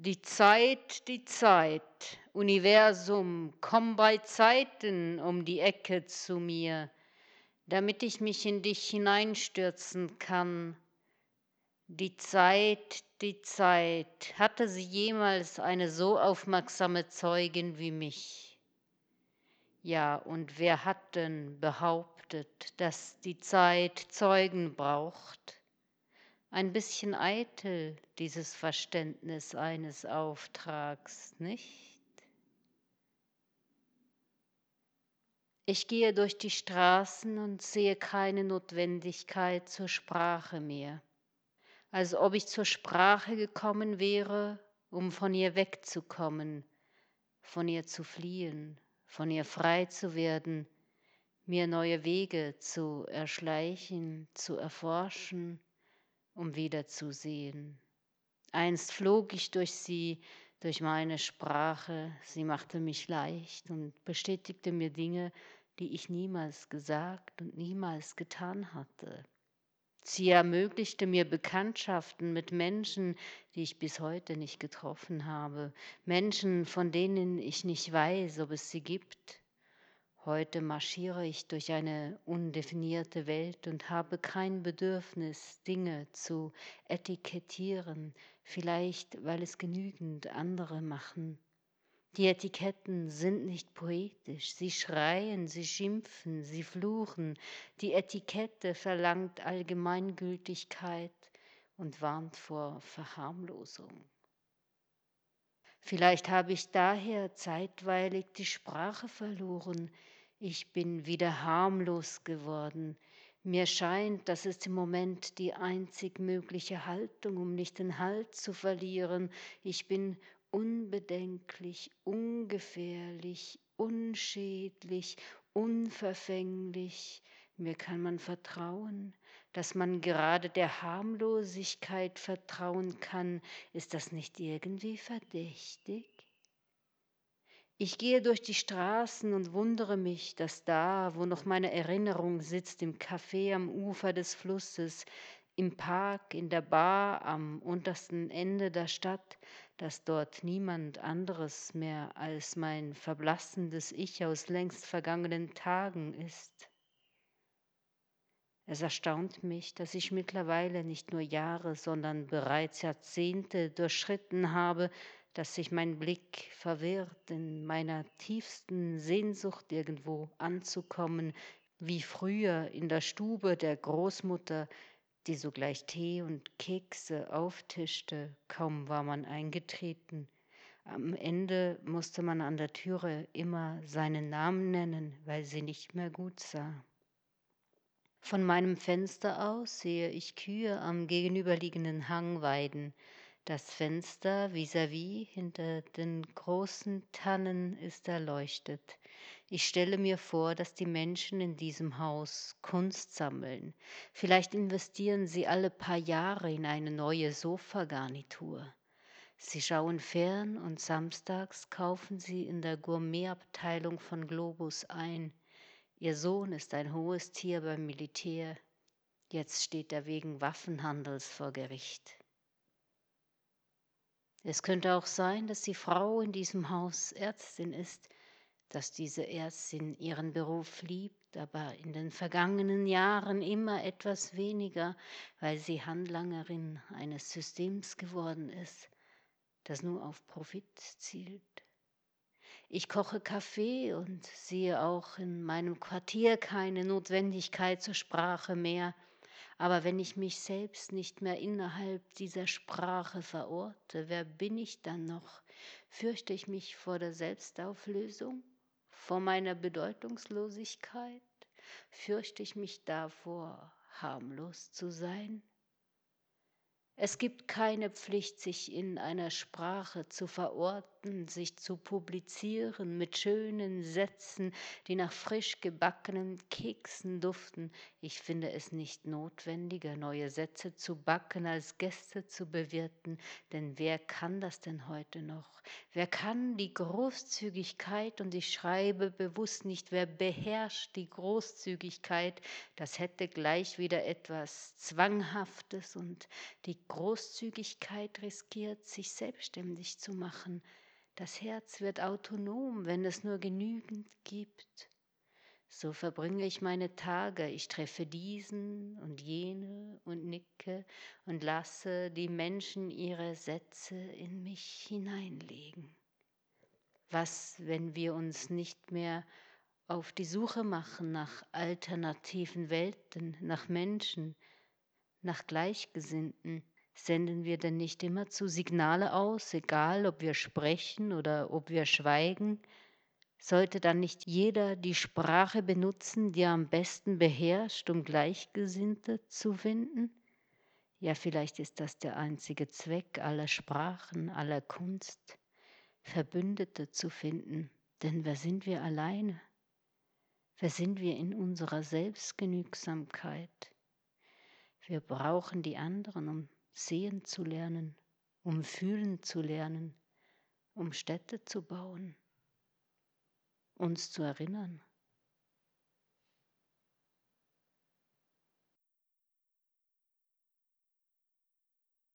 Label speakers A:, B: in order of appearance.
A: Die Zeit, die Zeit, Universum, komm bei Zeiten um die Ecke zu mir, damit ich mich in dich hineinstürzen kann. Die Zeit, die Zeit, hatte sie jemals eine so aufmerksame Zeugin wie mich? Ja, und wer hat denn behauptet, dass die Zeit Zeugen braucht? Ein bisschen eitel, dieses Verständnis eines Auftrags, nicht? Ich gehe durch die Straßen und sehe keine Notwendigkeit zur Sprache mehr, als ob ich zur Sprache gekommen wäre, um von ihr wegzukommen, von ihr zu fliehen, von ihr frei zu werden, mir neue Wege zu erschleichen, zu erforschen, um wiederzusehen. Einst flog ich durch sie, durch meine Sprache, sie machte mich leicht und bestätigte mir Dinge, die ich niemals gesagt und niemals getan hatte. Sie ermöglichte mir Bekanntschaften mit Menschen, die ich bis heute nicht getroffen habe, Menschen, von denen ich nicht weiß, ob es sie gibt, Heute marschiere ich durch eine undefinierte Welt und habe kein Bedürfnis, Dinge zu etikettieren, vielleicht weil es genügend andere machen. Die Etiketten sind nicht poetisch, sie schreien, sie schimpfen, sie fluchen. Die Etikette verlangt Allgemeingültigkeit und warnt vor Verharmlosung. Vielleicht habe ich daher zeitweilig die Sprache verloren. Ich bin wieder harmlos geworden. Mir scheint, das ist im Moment die einzig mögliche Haltung, um nicht den Halt zu verlieren. Ich bin unbedenklich, ungefährlich, unschädlich, unverfänglich. Mir kann man vertrauen, dass man gerade der Harmlosigkeit vertrauen kann. Ist das nicht irgendwie verdächtig? Ich gehe durch die Straßen und wundere mich, dass da, wo noch meine Erinnerung sitzt, im Café am Ufer des Flusses, im Park, in der Bar am untersten Ende der Stadt, dass dort niemand anderes mehr als mein verblassendes Ich aus längst vergangenen Tagen ist. Es erstaunt mich, dass ich mittlerweile nicht nur Jahre, sondern bereits Jahrzehnte durchschritten habe, dass sich mein Blick verwirrt in meiner tiefsten Sehnsucht irgendwo anzukommen, wie früher in der Stube der Großmutter, die sogleich Tee und Kekse auftischte, kaum war man eingetreten. Am Ende musste man an der Türe immer seinen Namen nennen, weil sie nicht mehr gut sah. Von meinem Fenster aus sehe ich Kühe am gegenüberliegenden Hang weiden. Das Fenster vis-à-vis -vis hinter den großen Tannen ist erleuchtet. Ich stelle mir vor, dass die Menschen in diesem Haus Kunst sammeln. Vielleicht investieren sie alle paar Jahre in eine neue Sofagarnitur. Sie schauen fern und samstags kaufen sie in der Gourmetabteilung von Globus ein. Ihr Sohn ist ein hohes Tier beim Militär. Jetzt steht er wegen Waffenhandels vor Gericht. Es könnte auch sein, dass die Frau in diesem Haus Ärztin ist, dass diese Ärztin ihren Beruf liebt, aber in den vergangenen Jahren immer etwas weniger, weil sie Handlangerin eines Systems geworden ist, das nur auf Profit zielt. Ich koche Kaffee und sehe auch in meinem Quartier keine Notwendigkeit zur Sprache mehr, aber wenn ich mich selbst nicht mehr innerhalb dieser Sprache verorte, wer bin ich dann noch? Fürchte ich mich vor der Selbstauflösung, vor meiner Bedeutungslosigkeit? Fürchte ich mich davor, harmlos zu sein? Es gibt keine Pflicht, sich in einer Sprache zu verorten, sich zu publizieren mit schönen Sätzen, die nach frisch gebackenen Keksen duften. Ich finde es nicht notwendiger, neue Sätze zu backen, als Gäste zu bewirten, denn wer kann das denn heute noch? Wer kann die Großzügigkeit, und ich schreibe bewusst nicht, wer beherrscht die Großzügigkeit, das hätte gleich wieder etwas Zwanghaftes und die Großzügigkeit riskiert, sich selbstständig zu machen. Das Herz wird autonom, wenn es nur genügend gibt. So verbringe ich meine Tage, ich treffe diesen und jene und nicke und lasse die Menschen ihre Sätze in mich hineinlegen. Was, wenn wir uns nicht mehr auf die Suche machen nach alternativen Welten, nach Menschen, nach Gleichgesinnten? Senden wir denn nicht immer zu Signale aus, egal ob wir sprechen oder ob wir schweigen? Sollte dann nicht jeder die Sprache benutzen, die er am besten beherrscht, um Gleichgesinnte zu finden? Ja, vielleicht ist das der einzige Zweck aller Sprachen, aller Kunst, Verbündete zu finden. Denn wer sind wir alleine? Wer sind wir in unserer Selbstgenügsamkeit? Wir brauchen die anderen, um sehen zu lernen, um fühlen zu lernen, um Städte zu bauen uns zu erinnern,